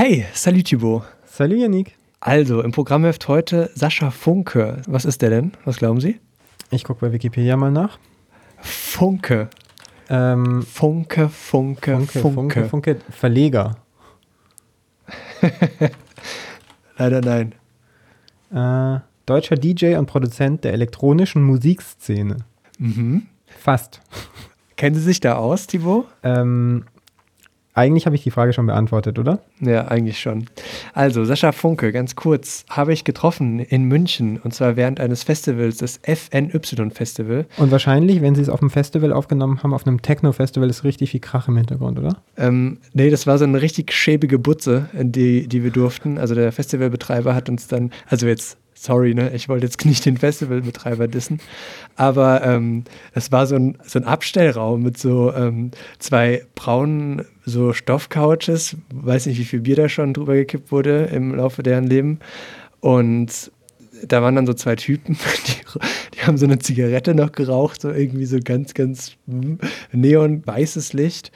Hey, salut Thibaut. Salut Yannick. Also, im Programmheft heute Sascha Funke. Was ist der denn? Was glauben Sie? Ich gucke bei Wikipedia mal nach. Funke. Ähm, Funke, Funke, Funke, Funke. Funke, Funke, Verleger. Leider nein. Äh, deutscher DJ und Produzent der elektronischen Musikszene. Mhm. Fast. Kennen Sie sich da aus, Thibaut? Ähm, eigentlich habe ich die Frage schon beantwortet, oder? Ja, eigentlich schon. Also, Sascha Funke, ganz kurz, habe ich getroffen in München und zwar während eines Festivals, das FNY-Festival. Und wahrscheinlich, wenn sie es auf dem Festival aufgenommen haben, auf einem Techno-Festival, ist richtig viel Krach im Hintergrund, oder? Ähm, nee, das war so eine richtig schäbige Butze, die, die wir durften. Also der Festivalbetreiber hat uns dann, also jetzt, sorry, ne, ich wollte jetzt nicht den Festivalbetreiber dissen, aber ähm, war so ein, so ein Abstellraum mit so ähm, zwei braunen so Stoffcouches, weiß nicht, wie viel Bier da schon drüber gekippt wurde im Laufe deren Leben. Und da waren dann so zwei Typen, die, die haben so eine Zigarette noch geraucht, so irgendwie so ganz, ganz hm, neon-weißes Licht.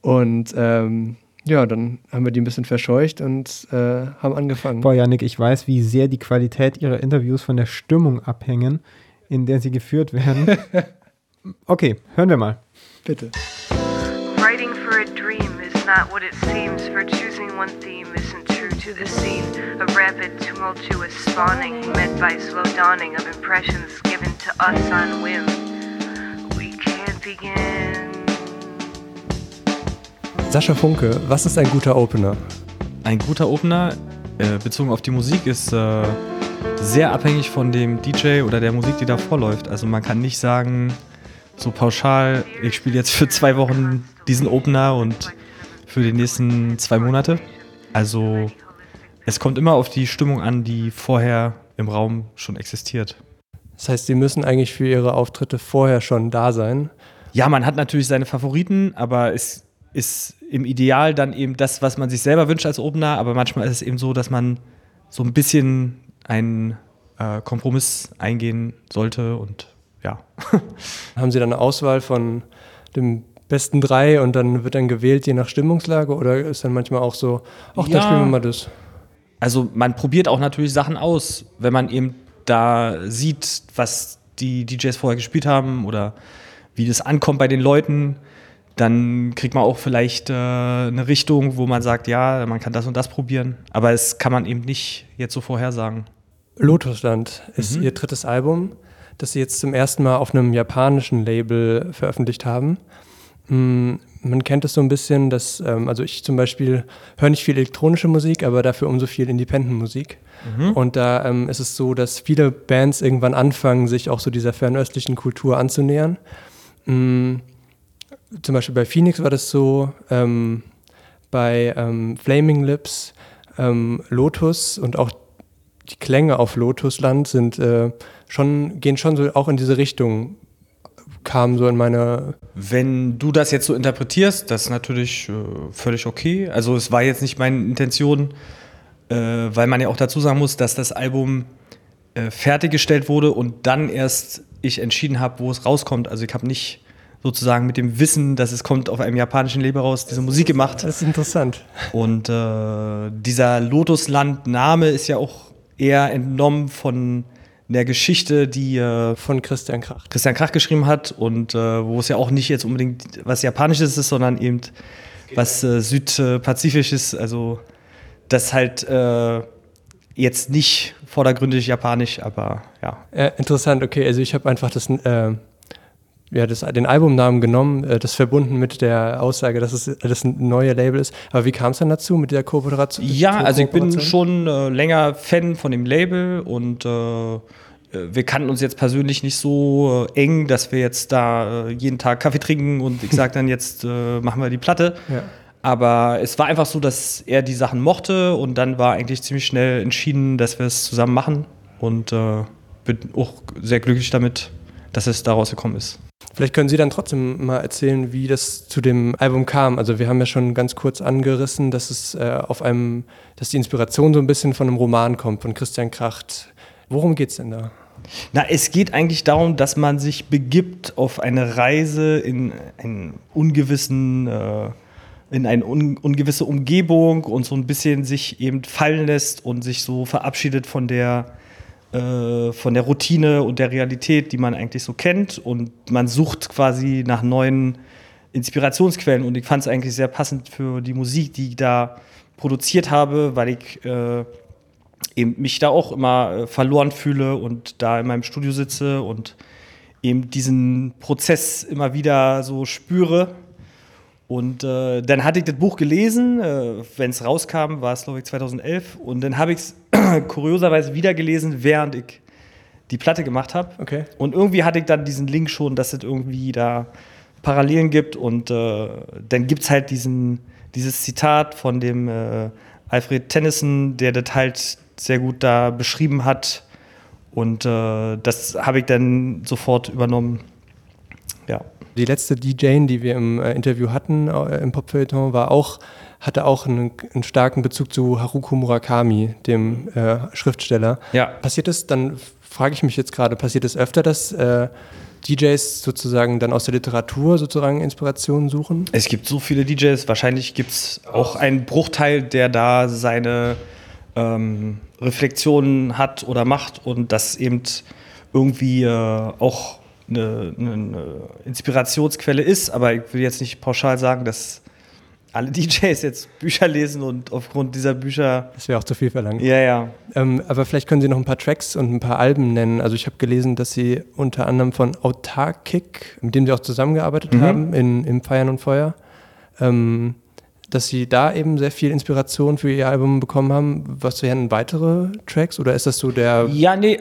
Und ähm, ja, dann haben wir die ein bisschen verscheucht und äh, haben angefangen. Boah, Janik, ich weiß, wie sehr die Qualität ihrer Interviews von der Stimmung abhängen, in der sie geführt werden. okay, hören wir mal. Bitte. Writing for a dream is not what it seems, for choosing one theme isn't true to the scene. A rapid, tumultuous spawning, met by slow dawning of impressions given to us on whim. We can't begin. Sascha Funke, was ist ein guter Opener? Ein guter Opener, äh, bezogen auf die Musik, ist äh, sehr abhängig von dem DJ oder der Musik, die da vorläuft. Also man kann nicht sagen, so pauschal, ich spiele jetzt für zwei Wochen diesen Opener und für die nächsten zwei Monate. Also es kommt immer auf die Stimmung an, die vorher im Raum schon existiert. Das heißt, Sie müssen eigentlich für Ihre Auftritte vorher schon da sein. Ja, man hat natürlich seine Favoriten, aber es ist im Ideal dann eben das, was man sich selber wünscht als Opener. Aber manchmal ist es eben so, dass man so ein bisschen einen äh, Kompromiss eingehen sollte und ja. Haben Sie dann eine Auswahl von den besten drei und dann wird dann gewählt je nach Stimmungslage oder ist dann manchmal auch so, ach, Ja. dann spielen wir mal das. Also man probiert auch natürlich Sachen aus, wenn man eben da sieht, was die DJs vorher gespielt haben oder wie das ankommt bei den Leuten. Dann kriegt man auch vielleicht äh, eine Richtung, wo man sagt, ja, man kann das und das probieren. Aber es kann man eben nicht jetzt so vorhersagen. Lotusland ist Mhm. Ihr drittes Album, das Sie jetzt zum ersten Mal auf einem japanischen Label veröffentlicht haben. Mm, Man kennt es so ein bisschen, dass, ähm, also ich zum Beispiel höre nicht viel elektronische Musik, aber dafür umso viel Independent-Musik. Und da ähm, ist es so, dass viele Bands irgendwann anfangen, sich auch so dieser fernöstlichen Kultur anzunähern. Mm, Zum Beispiel bei Phoenix war das so, ähm, bei ähm, Flaming Lips, ähm, Lotus und auch die Klänge auf Lotusland sind äh, schon, gehen schon so auch in diese Richtung, kam so in meine Wenn du das jetzt so interpretierst, das ist natürlich äh, völlig okay. Also es war jetzt nicht meine Intention, äh, weil man ja auch dazu sagen muss, dass das Album äh, fertiggestellt wurde und dann erst ich entschieden habe, wo es rauskommt. Also ich habe nicht sozusagen mit dem Wissen, dass es kommt auf einem japanischen Label raus, diese Musik gemacht. Das ist interessant. Und äh, dieser Lotusland-Name ist ja auch eher entnommen von der Geschichte, die äh, Von Christian Krach. Christian Krach geschrieben hat und äh, wo es ja auch nicht jetzt unbedingt was Japanisches ist, sondern eben was äh, Südpazifisches, also das halt äh, jetzt nicht vordergründig japanisch, aber ja. Äh, interessant, okay, also ich habe einfach das, ja, das, den Albumnamen genommen, äh, das verbunden mit der Aussage, dass es das ein neues Label ist. Aber wie kam es dann dazu mit der Kooperation? Ja, also ich bin schon äh, länger Fan von dem Label und äh, äh, wir kannten uns jetzt persönlich nicht so äh, eng, dass wir jetzt da äh, jeden Tag Kaffee trinken und ich sage dann jetzt äh, machen wir die Platte. Ja. Aber es war einfach so, dass er die Sachen mochte und dann war eigentlich ziemlich schnell entschieden, dass wir es zusammen machen und äh, bin auch sehr glücklich damit, dass es daraus gekommen ist. Vielleicht können Sie dann trotzdem mal erzählen, wie das zu dem Album kam. Also wir haben ja schon ganz kurz angerissen, dass es äh, auf einem, dass die Inspiration so ein bisschen von einem Roman kommt, von Christian Kracht. Worum geht's denn da? Na, es geht eigentlich darum, dass man sich begibt auf eine Reise in einen ungewissen äh, in eine un ungewisse Umgebung und so ein bisschen sich eben fallen lässt und sich so verabschiedet von der, äh, von der Routine und der Realität, die man eigentlich so kennt. Und man sucht quasi nach neuen Inspirationsquellen. Und ich fand es eigentlich sehr passend für die Musik, die ich da produziert habe, weil ich äh, eben mich da auch immer äh, verloren fühle und da in meinem Studio sitze und eben diesen Prozess immer wieder so spüre und äh, dann hatte ich das Buch gelesen, äh, wenn es rauskam, war es glaube ich 2011. Und dann habe ich es kurioserweise wieder gelesen, während ich die Platte gemacht habe. Okay. Und irgendwie hatte ich dann diesen Link schon, dass es irgendwie da Parallelen gibt. Und äh, dann gibt es halt diesen, dieses Zitat von dem äh, Alfred Tennyson, der das halt sehr gut da beschrieben hat. Und äh, das habe ich dann sofort übernommen. Ja. Die letzte DJ, die wir im äh, Interview hatten äh, im Popfeuilleton, war auch, hatte auch einen, einen, starken Bezug zu Haruko Murakami, dem äh, Schriftsteller. Ja. Passiert es, dann frage ich mich jetzt gerade, passiert es öfter, dass äh, DJs sozusagen dann aus der Literatur sozusagen Inspirationen suchen? Es gibt so viele DJs, wahrscheinlich gibt es auch einen Bruchteil, der da seine ähm, Reflexionen hat oder macht und das eben irgendwie äh, auch eine, eine, Inspirationsquelle ist, aber ich will jetzt nicht pauschal sagen, dass alle DJs jetzt Bücher lesen und aufgrund dieser Bücher. Das wäre auch zu viel verlangt. Ja, ja. Ähm, aber vielleicht können Sie noch ein paar Tracks und ein paar Alben nennen. Also ich habe gelesen, dass Sie unter anderem von Autarkic, mit dem Sie auch zusammengearbeitet mhm. haben, in, im Feiern und Feuer, ähm, dass Sie da eben sehr viel Inspiration für Ihr Album bekommen haben. Was wären weitere Tracks oder ist das so der... Ja, nee,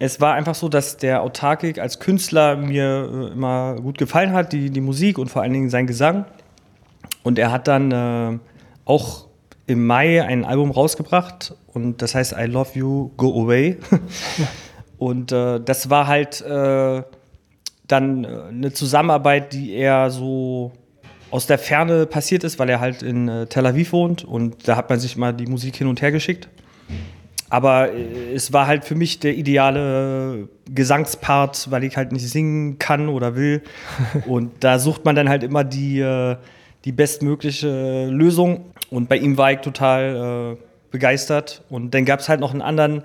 es war einfach so, dass der Autarkik als Künstler mir äh, immer gut gefallen hat, die, die Musik und vor allen Dingen sein Gesang. Und er hat dann äh, auch im Mai ein Album rausgebracht und das heißt I Love You, Go Away. und äh, das war halt äh, dann äh, eine Zusammenarbeit, die er so aus der Ferne passiert ist, weil er halt in äh, Tel Aviv wohnt und da hat man sich mal die Musik hin und her geschickt. Aber äh, es war halt für mich der ideale Gesangspart, weil ich halt nicht singen kann oder will. und da sucht man dann halt immer die, äh, die bestmögliche Lösung. Und bei ihm war ich total äh, begeistert. Und dann gab es halt noch einen anderen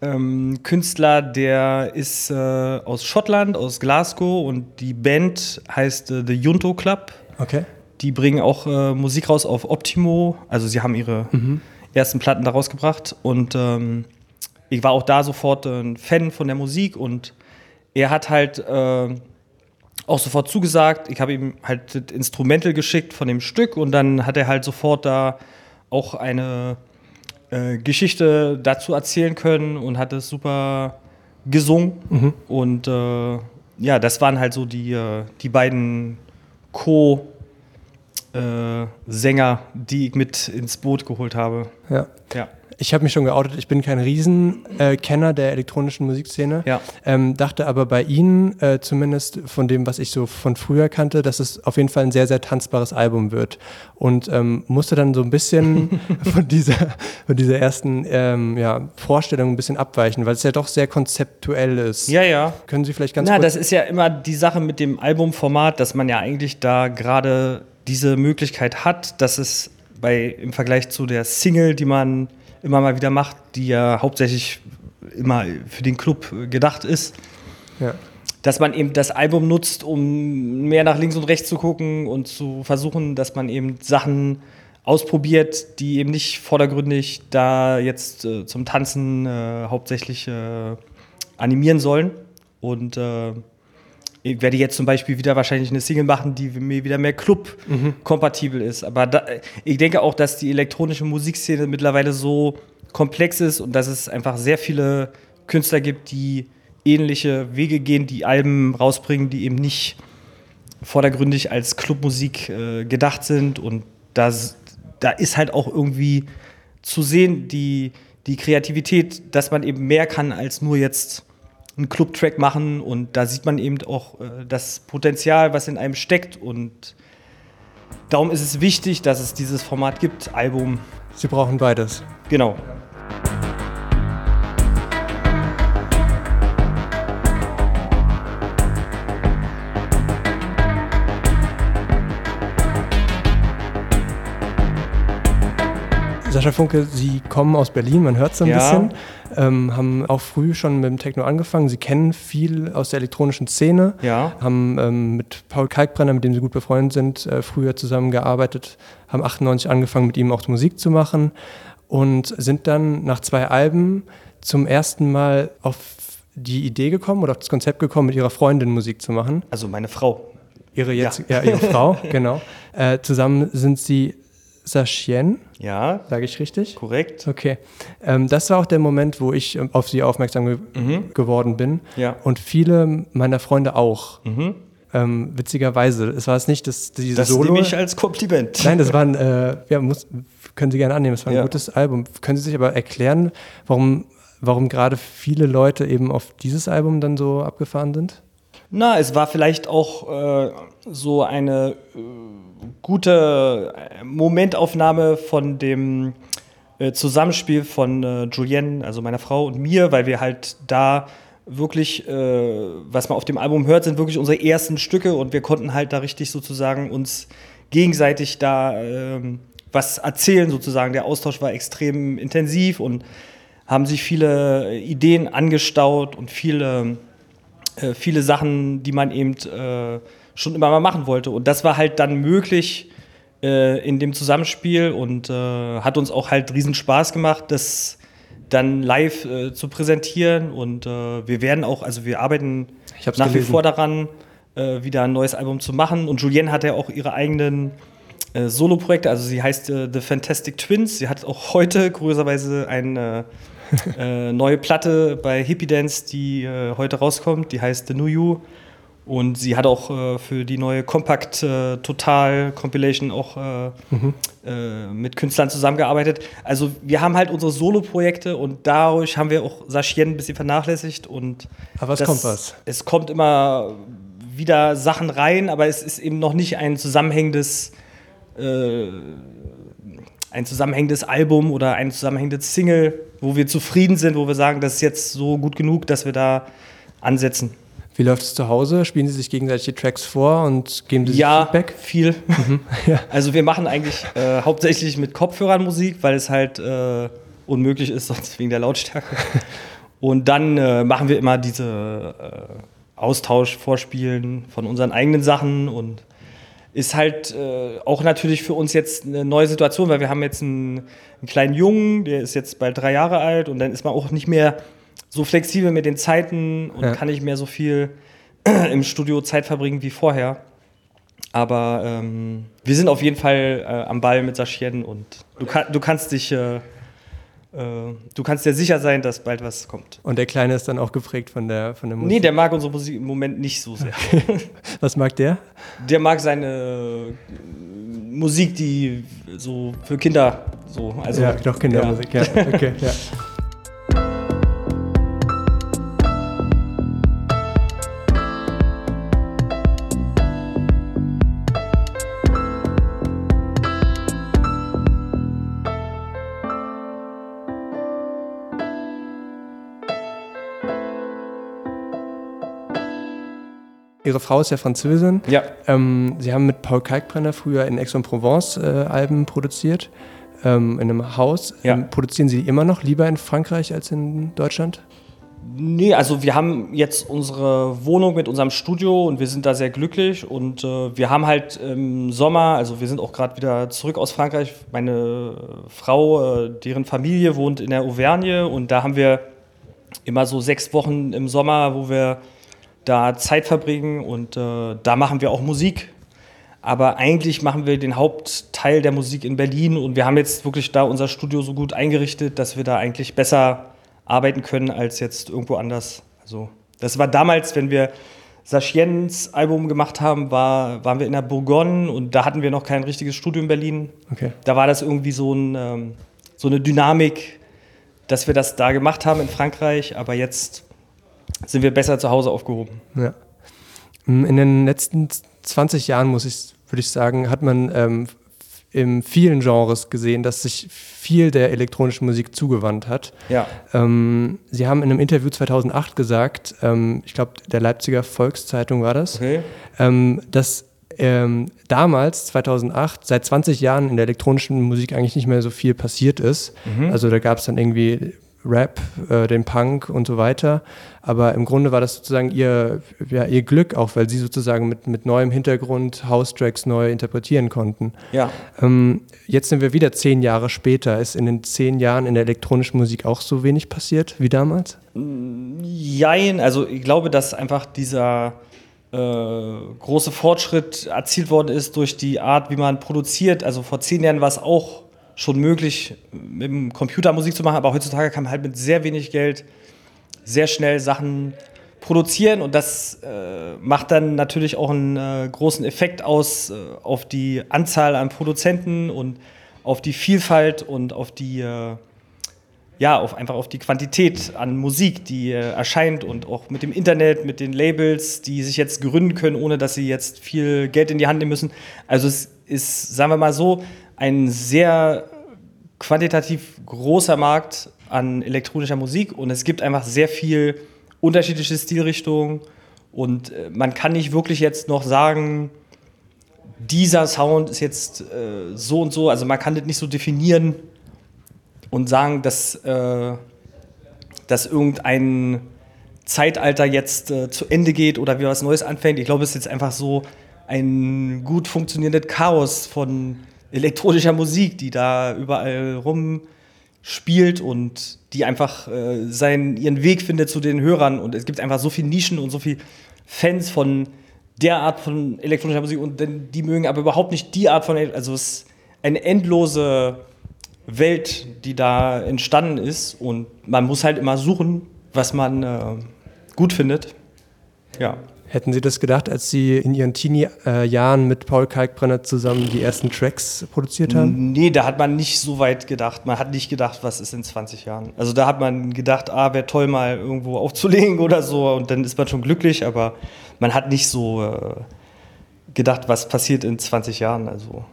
ähm, Künstler, der ist äh, aus Schottland, aus Glasgow. Und die Band heißt äh, The Junto Club. Okay. Die bringen auch äh, Musik raus auf Optimo. Also sie haben ihre mhm. Ersten Platten da rausgebracht. Und ähm, ich war auch da sofort äh, ein Fan von der Musik. Und er hat halt äh, auch sofort zugesagt. Ich habe ihm halt das Instrumental geschickt von dem Stück. Und dann hat er halt sofort da auch eine äh, Geschichte dazu erzählen können und hat es super gesungen. Mhm. Und äh, ja, das waren halt so die, äh, die beiden Co-Sänger, die ich mit ins Boot geholt habe. Ja. ja. Ich habe mich schon geoutet, ich bin kein Riesenkenner äh, der elektronischen Musikszene. Ja. Ähm, dachte aber bei Ihnen, äh, zumindest von dem, was ich so von früher kannte, dass es auf jeden Fall ein sehr, sehr tanzbares Album wird. Und ähm, musste dann so ein bisschen von, dieser, von dieser ersten ähm, ja, Vorstellung ein bisschen abweichen, weil es ja doch sehr konzeptuell ist. Ja, ja. Können Sie vielleicht ganz Na, kurz das ist ja immer die Sache mit dem Albumformat, dass man ja eigentlich da gerade diese Möglichkeit hat, dass es bei, im Vergleich zu der Single, die man immer mal wieder macht, die ja hauptsächlich immer für den Club gedacht ist. Ja. Dass man eben das Album nutzt, um mehr nach links und rechts zu gucken und zu versuchen, dass man eben Sachen ausprobiert, die eben nicht vordergründig da jetzt äh, zum Tanzen äh, hauptsächlich äh, animieren sollen. Und äh, ich werde jetzt zum Beispiel wieder wahrscheinlich eine Single machen, die mir wieder mehr Club-kompatibel mhm. ist. Aber da, ich denke auch, dass die elektronische Musikszene mittlerweile so komplex ist und dass es einfach sehr viele Künstler gibt, die ähnliche Wege gehen, die Alben rausbringen, die eben nicht vordergründig als Clubmusik äh, gedacht sind. Und das, da ist halt auch irgendwie zu sehen, die, die Kreativität, dass man eben mehr kann als nur jetzt einen Club-Track machen und da sieht man eben auch äh, das Potenzial, was in einem steckt und darum ist es wichtig, dass es dieses Format gibt, Album. Sie brauchen beides. Genau. Sascha Funke, Sie kommen aus Berlin, man hört so ein Ja. bisschen, ähm, haben auch früh schon mit dem Techno angefangen. Sie kennen viel aus der elektronischen Szene, Ja. haben ähm, mit Paul Kalkbrenner, mit dem Sie gut befreundet sind, äh, früher zusammengearbeitet, haben 98 angefangen, mit ihm auch Musik zu machen und sind dann nach zwei Alben zum ersten Mal auf die Idee gekommen oder auf das Konzept gekommen, mit ihrer Freundin Musik zu machen. Also meine Frau. Ihre, jetzt, ja. ihre Frau, genau. Äh, zusammen sind sie Sachien, Ja, sage ich richtig? korrekt. Okay. Ähm, das war auch der Moment, wo ich ähm, auf sie aufmerksam ge geworden bin. Mhm. Ja. Und viele meiner Freunde auch. Mhm. Ähm, witzigerweise. Es war es nicht, dass diese Das Solo. nehme ich als Kompliment. Nein, das war ein, äh, ja, muss, können Sie gerne annehmen, es war ein Ja. gutes Album. Können Sie sich aber erklären, warum, warum gerade viele Leute eben auf dieses Album dann so abgefahren sind? Na, es war vielleicht auch äh, so eine äh, gute äh, Momentaufnahme von dem äh, Zusammenspiel von äh, Julienne, also meiner Frau und mir, weil wir halt da wirklich, äh, was man auf dem Album hört, sind wirklich unsere ersten Stücke und wir konnten halt da richtig sozusagen uns gegenseitig da ähm, was erzählen sozusagen. Der Austausch war extrem intensiv und haben sich viele Ideen angestaut und viele äh, viele Sachen, die man eben äh, schon immer mal machen wollte. Und das war halt dann möglich äh, in dem Zusammenspiel und äh, hat uns auch halt riesen Spaß gemacht, das dann live äh, zu präsentieren. Und äh, wir werden auch, also wir arbeiten nach wie gelesen. vor daran, äh, wieder ein neues Album zu machen. Und Julienne hat ja auch ihre eigenen äh, Solo-Projekte, also sie heißt The Fantastic Twins. Sie hat auch heute kurioserweise eine neue Platte bei Hippie Dance, die heute rauskommt. Die heißt The New You. Und sie hat auch äh, für die neue Compact äh, Total Compilation auch äh, äh, mit Künstlern zusammengearbeitet. Also wir haben halt unsere Solo-Projekte und dadurch haben wir auch Sachien ein bisschen vernachlässigt. Und Aber es kommt was. Es kommt immer wieder Sachen rein, aber es ist eben noch nicht ein zusammenhängendes äh, ein zusammenhängendes Album oder ein zusammenhängendes Single, wo wir zufrieden sind, wo wir sagen, das ist jetzt so gut genug, dass wir da ansetzen. Wie läuft es zu Hause? Spielen Sie sich gegenseitig die Tracks vor und geben Sie sich Ja, Feedback? viel. Ja. Also wir machen eigentlich äh, hauptsächlich mit Kopfhörern Musik, weil es halt äh, unmöglich ist, sonst wegen der Lautstärke. Und dann äh, machen wir immer diese äh, Austausch-Vorspielen von unseren eigenen Sachen und ist halt äh, auch natürlich für uns jetzt eine neue Situation, weil wir haben jetzt einen, einen kleinen Jungen, der ist jetzt bald drei Jahre alt und dann ist man auch nicht mehr so flexibel mit den Zeiten und Ja. kann nicht mehr so viel im Studio Zeit verbringen wie vorher. Aber ähm, wir sind auf jeden Fall äh, am Ball mit Sachien und du, kann, du kannst dich, äh, äh, du kannst dir sicher sein, dass bald was kommt. Und der Kleine ist dann auch geprägt von der, von der Musik. Nee, der mag unsere Musik im Moment nicht so sehr. Was mag der? Der mag seine Musik, die so für Kinder so. Also, ja, doch Kindermusik, ja. Okay, ja. Ihre Frau ist ja Französin. Ja. Ähm, Sie haben mit Paul Kalkbrenner früher in Aix-en-Provence äh, Alben produziert, ähm, in einem Haus. Ja. Ähm, produzieren Sie immer noch lieber in Frankreich als in Deutschland? Nee, also wir haben jetzt unsere Wohnung mit unserem Studio und wir sind da sehr glücklich und äh, wir haben halt im Sommer, also wir sind auch gerade wieder zurück aus Frankreich, meine Frau, äh, deren Familie wohnt in der Auvergne und da haben wir immer so sechs Wochen im Sommer, wo wir da Zeit verbringen und äh, da machen wir auch Musik. Aber eigentlich machen wir den Hauptteil der Musik in Berlin und wir haben jetzt wirklich da unser Studio so gut eingerichtet, dass wir da eigentlich besser arbeiten können als jetzt irgendwo anders. Also das war damals, wenn wir Sachiens Album gemacht haben, war, waren wir in der Bourgogne und da hatten wir noch kein richtiges Studio in Berlin. Okay. Da war das irgendwie so, ein, ähm, so eine Dynamik, dass wir das da gemacht haben in Frankreich, aber jetzt sind wir besser zu Hause aufgehoben. Ja. Mm, In den letzten 20 Jahren, muss ich, würde ich sagen, hat man ähm, in vielen Genres gesehen, dass sich viel der elektronischen Musik zugewandt hat. Ja. Ähm, Sie haben in einem Interview 2008 gesagt, ähm, ich glaube, der Leipziger Volkszeitung war das, Okay. ähm, dass ähm, damals, 2008, seit 20 Jahren in der elektronischen Musik eigentlich nicht mehr so viel passiert ist. Also da gab es dann irgendwie Rap, äh, den Punk und so weiter. Aber im Grunde war das sozusagen ihr, ja, ihr Glück auch, weil sie sozusagen mit, mit neuem Hintergrund House-Tracks neu interpretieren konnten. Ja. Ähm, jetzt sind wir wieder zehn Jahre später. Ist in den zehn Jahren in der elektronischen Musik auch so wenig passiert wie damals? Jein, also ich glaube, dass einfach dieser äh, große Fortschritt erzielt worden ist durch die Art, wie man produziert. Also vor zehn Jahren war es auch schon möglich, mit dem Computer Musik zu machen, aber heutzutage kann man halt mit sehr wenig Geld sehr schnell Sachen produzieren und das äh, macht dann natürlich auch einen äh, großen Effekt aus äh, auf die Anzahl an Produzenten und auf die Vielfalt und auf die äh, ja, auf, einfach auf die Quantität an Musik, die äh, erscheint und auch mit dem Internet, mit den Labels, die sich jetzt gründen können, ohne dass sie jetzt viel Geld in die Hand nehmen müssen. Also es ist, sagen wir mal so, ein sehr quantitativ großer Markt an elektronischer Musik und es gibt einfach sehr viel unterschiedliche Stilrichtungen und äh, man kann nicht wirklich jetzt noch sagen, dieser Sound ist jetzt äh, so und so, also man kann das nicht so definieren, und sagen, dass, äh, dass irgendein Zeitalter jetzt äh, zu Ende geht oder wieder was Neues anfängt. Ich glaube, es ist jetzt einfach so ein gut funktionierendes Chaos von elektronischer Musik, die da überall rumspielt und die einfach äh, seinen, ihren Weg findet zu den Hörern. Und es gibt einfach so viele Nischen und so viele Fans von der Art von elektronischer Musik und die mögen aber überhaupt nicht die Art von, also es ist eine endlose Welt, die da entstanden ist. Und man muss halt immer suchen, was man äh, gut findet. Ja. Hätten Sie das gedacht, als Sie in Ihren Teenie-Jahren mit Paul Kalkbrenner zusammen die ersten Tracks produziert haben? Nee, da hat man nicht so weit gedacht. Man hat nicht gedacht, was ist in 20 Jahren. Also da hat man gedacht, ah, wäre toll mal irgendwo aufzulegen oder so und dann ist man schon glücklich, aber man hat nicht so äh, gedacht, was passiert in 20 Jahren. Also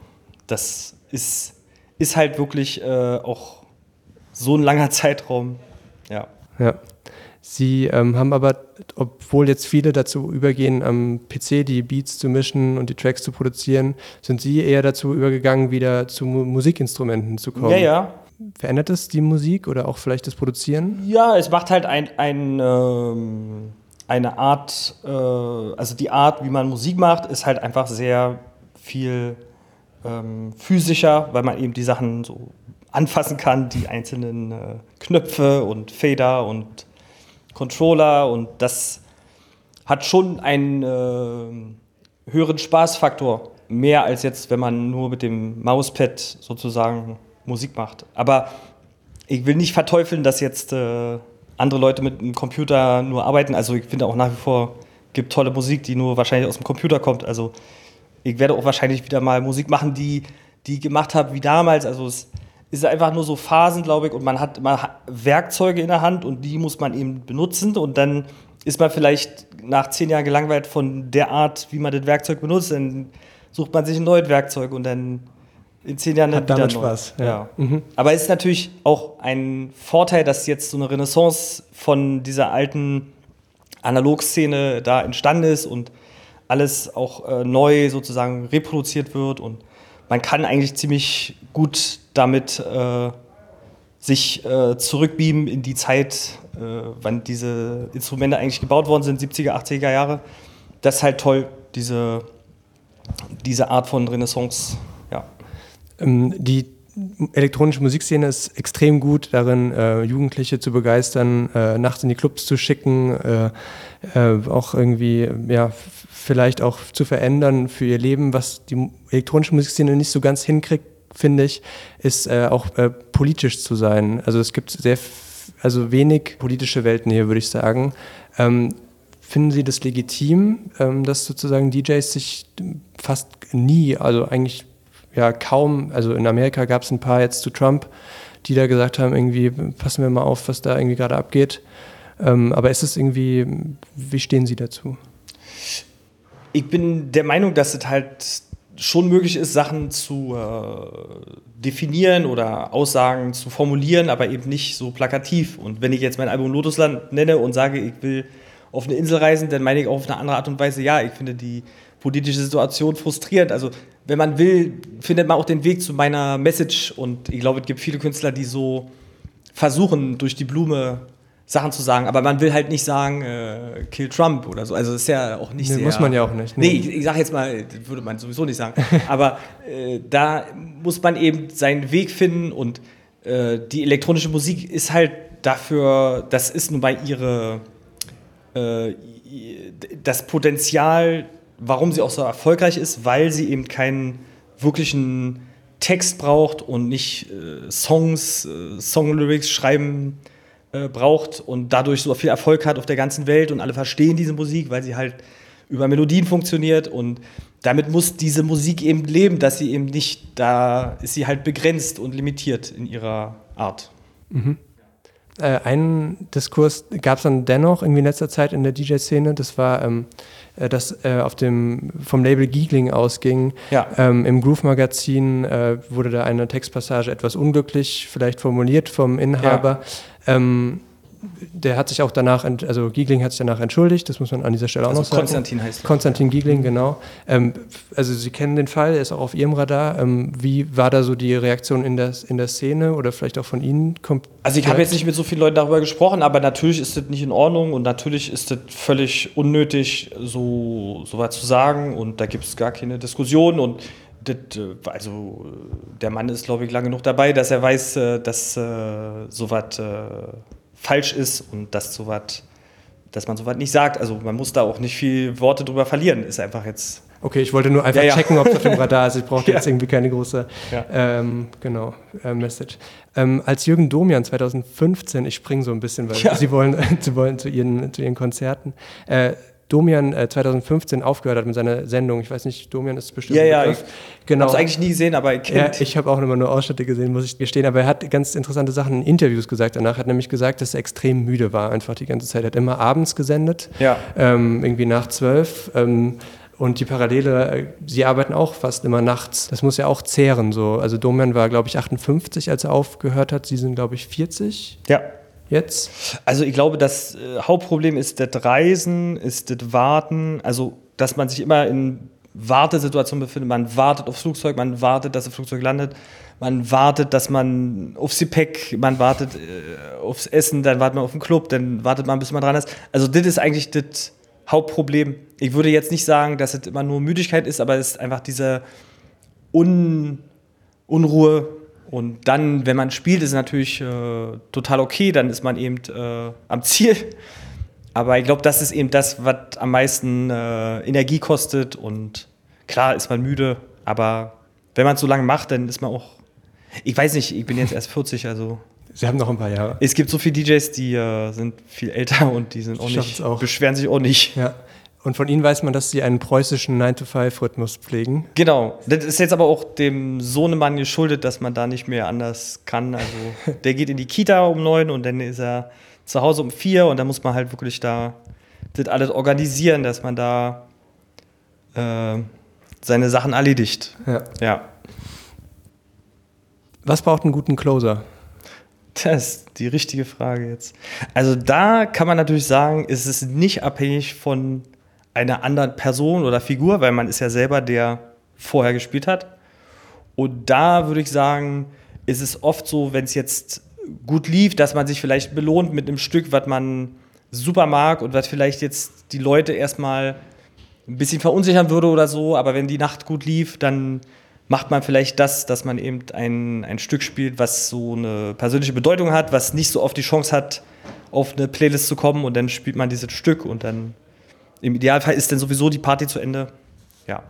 das ist ist halt wirklich äh, auch so ein langer Zeitraum. Ja. Ja. Sie ähm, haben aber, obwohl jetzt viele dazu übergehen, am PC die Beats zu mischen und die Tracks zu produzieren, sind Sie eher dazu übergegangen, wieder zu Mu Musikinstrumenten zu kommen. Ja, ja. Verändert es die Musik oder auch vielleicht das Produzieren? Ja, es macht halt ein, ein, ähm, eine Art, äh, also die Art, wie man Musik macht, ist halt einfach sehr viel ähm, physischer, weil man eben die Sachen so anfassen kann, die einzelnen äh, Knöpfe und Fader und Controller und das hat schon einen äh, höheren Spaßfaktor, mehr als jetzt, wenn man nur mit dem Mauspad sozusagen Musik macht. Aber ich will nicht verteufeln, dass jetzt äh, andere Leute mit einem Computer nur arbeiten. Also ich finde auch nach wie vor gibt tolle Musik, die nur wahrscheinlich aus dem Computer kommt. Also ich werde auch wahrscheinlich wieder mal Musik machen, die, die ich gemacht habe wie damals. Also es ist einfach nur so Phasen, glaube ich, und man hat, man hat Werkzeuge in der Hand und die muss man eben benutzen und dann ist man vielleicht nach zehn Jahren gelangweilt von der Art, wie man das Werkzeug benutzt, dann sucht man sich ein neues Werkzeug und dann in zehn Jahren hat damit Spaß. Ja. ja. Mhm. Aber es ist natürlich auch ein Vorteil, dass jetzt so eine Renaissance von dieser alten Analogszene da entstanden ist und alles auch äh, neu sozusagen reproduziert wird und man kann eigentlich ziemlich gut damit äh, sich äh, zurückbeamen in die Zeit, äh, wann diese Instrumente eigentlich gebaut worden sind, 70er, 80er Jahre. Das ist halt toll, diese, diese Art von Renaissance. Ja. Ähm, die elektronische Musikszene ist extrem gut darin, äh, Jugendliche zu begeistern, äh, nachts in die Clubs zu schicken, äh, äh auch irgendwie, ja, vielleicht auch zu verändern für ihr Leben. Was die elektronische Musikszene nicht so ganz hinkriegt, finde ich, ist äh, auch äh, politisch zu sein. Also es gibt sehr, also wenig politische Welten hier, würde ich sagen. Ähm, finden Sie das legitim, ähm, dass sozusagen DJs sich fast nie, also eigentlich ja kaum, also in Amerika gab es ein paar jetzt zu Trump, die da gesagt haben, irgendwie passen wir mal auf, was da irgendwie gerade abgeht. Ähm, aber ist es irgendwie, wie stehen Sie dazu? Ich bin der Meinung, dass es halt schon möglich ist, Sachen zu äh, definieren oder Aussagen zu formulieren, aber eben nicht so plakativ. Und wenn ich jetzt mein Album Lotusland nenne und sage, ich will auf eine Insel reisen, dann meine ich auch auf eine andere Art und Weise, ja, ich finde die politische Situation frustrierend. Also, wenn man will, findet man auch den Weg zu meiner Message. Und ich glaube, es gibt viele Künstler, die so versuchen, durch die Blume Sachen zu sagen, aber man will halt nicht sagen, äh, kill Trump oder so. Also das ist ja auch nicht Nee, sehr. muss man ja auch nicht, Nee, nee. ich, ich sage jetzt mal, das würde man sowieso nicht sagen. aber äh, da muss man eben seinen Weg finden und äh, die elektronische Musik ist halt dafür, das ist nun mal ihre, äh, das Potenzial, warum sie auch so erfolgreich ist, weil sie eben keinen wirklichen Text braucht und nicht äh, Songs, äh, Songlyrics schreiben äh, braucht und dadurch so viel Erfolg hat auf der ganzen Welt und alle verstehen diese Musik, weil sie halt über Melodien funktioniert und damit muss diese Musik eben leben, dass sie eben nicht, da ist sie halt begrenzt und limitiert in ihrer Art. Äh, einen Diskurs gab es dann dennoch irgendwie in letzter Zeit in der DJ-Szene. Das war, ähm, äh, dass äh, auf dem, vom Label Giegling ausging. Ja. Ähm, Im Groove-Magazin äh, wurde da eine Textpassage etwas unglücklich vielleicht formuliert vom Inhaber. Ähm, der hat sich auch danach, also Giegling hat sich danach entschuldigt, das muss man an dieser Stelle auch Also noch sagen. Konstantin heißt er. Konstantin Giegling, genau. Ähm, also Sie kennen den Fall, er ist auch auf Ihrem Radar. Ähm, wie war da so die Reaktion in der, in der Szene oder vielleicht auch von Ihnen? Kommt Also ich habe jetzt nicht mit so vielen Leuten darüber gesprochen, aber natürlich ist das nicht in Ordnung und natürlich ist das völlig unnötig, so, so was zu sagen und da gibt es gar keine Diskussion und das, äh, also der Mann ist, glaube ich, lange genug dabei, dass er weiß, äh, dass äh, sowas äh, falsch ist und dass sowas, dass man sowas nicht sagt. Also man muss da auch nicht viel Worte drüber verlieren, ist einfach jetzt Okay, ich wollte nur einfach Ja, ja. checken, ob es auf dem Radar ist. Ich brauchte Ja. jetzt irgendwie keine große ähm, genau, äh, Message. Ähm, als Jürgen Domian 2015, ich springe so ein bisschen, weil. Sie wollen, Sie wollen zu, Ihren, zu Ihren Konzerten. Äh, Domian äh, 2015 aufgehört hat mit seiner Sendung. Ich weiß nicht, Domian ist bestimmt. Ja, ja, Begriff. ich genau. habe es eigentlich nie gesehen, aber ich Ja, kennt. ich habe auch immer nur Ausschnitte gesehen, muss ich gestehen. Aber er hat ganz interessante Sachen in Interviews gesagt. Danach hat er nämlich gesagt, dass er extrem müde war, einfach die ganze Zeit. Er hat immer abends gesendet, Ja. ähm, irgendwie nach zwölf. Ähm, und die Parallele, äh, sie arbeiten auch fast immer nachts. Das muss ja auch zehren. So. Also Domian war, glaube ich, 58, als er aufgehört hat. Sie sind, glaube ich, 40 ja. Jetzt. Also ich glaube, das äh, Hauptproblem ist das Reisen, ist das Warten, also dass man sich immer in Wartesituationen befindet. Man wartet aufs Flugzeug, man wartet, dass das Flugzeug landet, man wartet, dass man aufs Gepäck, man wartet äh, aufs Essen, dann wartet man auf den Club, dann wartet man, bis man dran ist. Also das ist eigentlich das Hauptproblem. Ich würde jetzt nicht sagen, dass es immer nur Müdigkeit ist, aber es ist einfach diese Un Unruhe. Und dann, wenn man spielt, ist es natürlich äh, total okay, dann ist man eben äh, am Ziel. Aber ich glaube, das ist eben das, was am meisten äh, Energie kostet. Und klar ist man müde, aber wenn man es so lange macht, dann ist man auch. Ich weiß nicht, ich bin jetzt erst 40, also Sie haben noch ein paar Jahre. es gibt so viele DJs, die äh, sind viel älter und die sind auch nicht, auch. beschweren sich auch nicht. Ja. Und von Ihnen weiß man, dass Sie einen preußischen 9-to-5-Rhythmus pflegen. Genau. Das ist jetzt aber auch dem Sohnemann geschuldet, dass man da nicht mehr anders kann. Also der geht in die Kita um neun und dann ist er zu Hause um vier und dann muss man halt wirklich da das alles organisieren, dass man da äh, seine Sachen erledigt. Ja. Ja. Was braucht einen guten Closer? Das ist die richtige Frage jetzt. Also da kann man natürlich sagen, ist es nicht abhängig von einer anderen Person oder Figur, weil man ist ja selber der vorher gespielt hat. Und da würde ich sagen, ist es oft so, wenn es jetzt gut lief, dass man sich vielleicht belohnt mit einem Stück, was man super mag und was vielleicht jetzt die Leute erstmal ein bisschen verunsichern würde oder so, aber wenn die Nacht gut lief, dann macht man vielleicht das, dass man eben ein, ein Stück spielt, was so eine persönliche Bedeutung hat, was nicht so oft die Chance hat, auf eine Playlist zu kommen und dann spielt man dieses Stück und dann im Idealfall ist dann sowieso die Party zu Ende. Ja,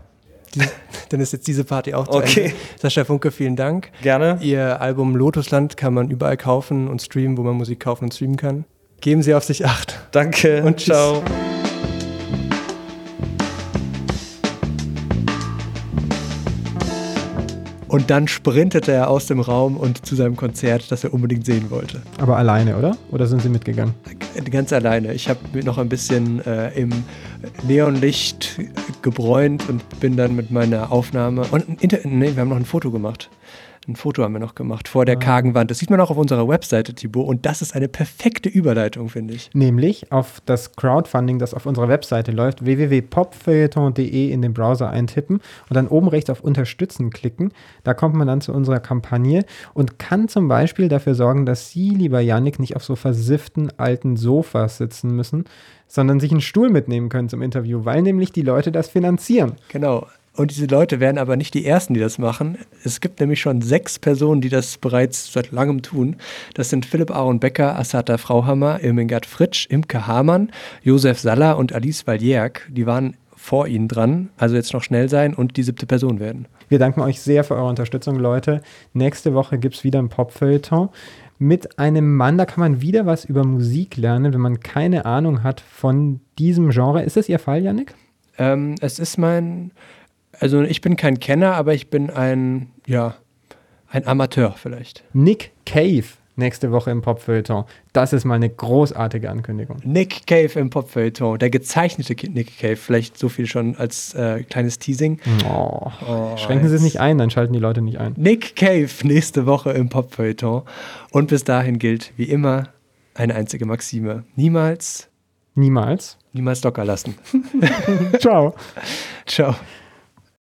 Dann ist jetzt diese Party auch zu Okay. Ende. Sascha Funke, vielen Dank. gerne. Ihr Album Lotusland kann man überall kaufen und streamen, wo man Musik kaufen und streamen kann. Geben Sie auf sich acht. Danke Und tschüss. ciao. Und dann sprintete er aus dem Raum und zu seinem Konzert, das er unbedingt sehen wollte. Aber alleine, oder? Oder sind Sie mitgegangen? Ganz alleine. Ich habe noch ein bisschen äh, im Neonlicht gebräunt und bin dann mit meiner Aufnahme. Und ein Inter nee, wir haben noch ein Foto gemacht. Ein Foto haben wir noch gemacht vor der kargen Wand. Das sieht man auch auf unserer Webseite, Thibaut. Und das ist eine perfekte Überleitung, finde ich. Nämlich auf das Crowdfunding, das auf unserer Webseite läuft, www.popfeuilleton.de in den Browser eintippen und dann oben rechts auf Unterstützen klicken. Da kommt man dann zu unserer Kampagne und kann zum Beispiel dafür sorgen, dass Sie, lieber Yannick, nicht auf so versifften alten Sofas sitzen müssen, sondern sich einen Stuhl mitnehmen können zum Interview, weil nämlich die Leute das finanzieren. Genau. Und diese Leute werden aber nicht die Ersten, die das machen. Es gibt nämlich schon sechs Personen, die das bereits seit langem tun. Das sind Philipp Aaron Becker, Asata Frauhammer, Irmingard Fritsch, Imke Hamann, Josef Saller und Alice Valjerk. Die waren vor ihnen dran, also jetzt noch schnell sein und die siebte Person werden. Wir danken euch sehr für eure Unterstützung, Leute. Nächste Woche gibt es wieder ein Popfeuilleton mit einem Mann. Da kann man wieder was über Musik lernen, wenn man keine Ahnung hat von diesem Genre. Ist das Ihr Fall, Yannick? Ähm, es ist mein, also ich bin kein Kenner, aber ich bin ein, ja, ein Amateur vielleicht. Nick Cave nächste Woche im Popfeuilleton. Das ist mal eine großartige Ankündigung. Nick Cave im Popfeuilleton, der gezeichnete Nick Cave, vielleicht so viel schon als äh, kleines Teasing. Oh, Schränken Sie es nicht ein, dann schalten die Leute nicht ein. Nick Cave nächste Woche im Popfeuilleton. Und bis dahin gilt wie immer eine einzige Maxime. Niemals, Niemals. niemals locker lassen. Ciao. Ciao.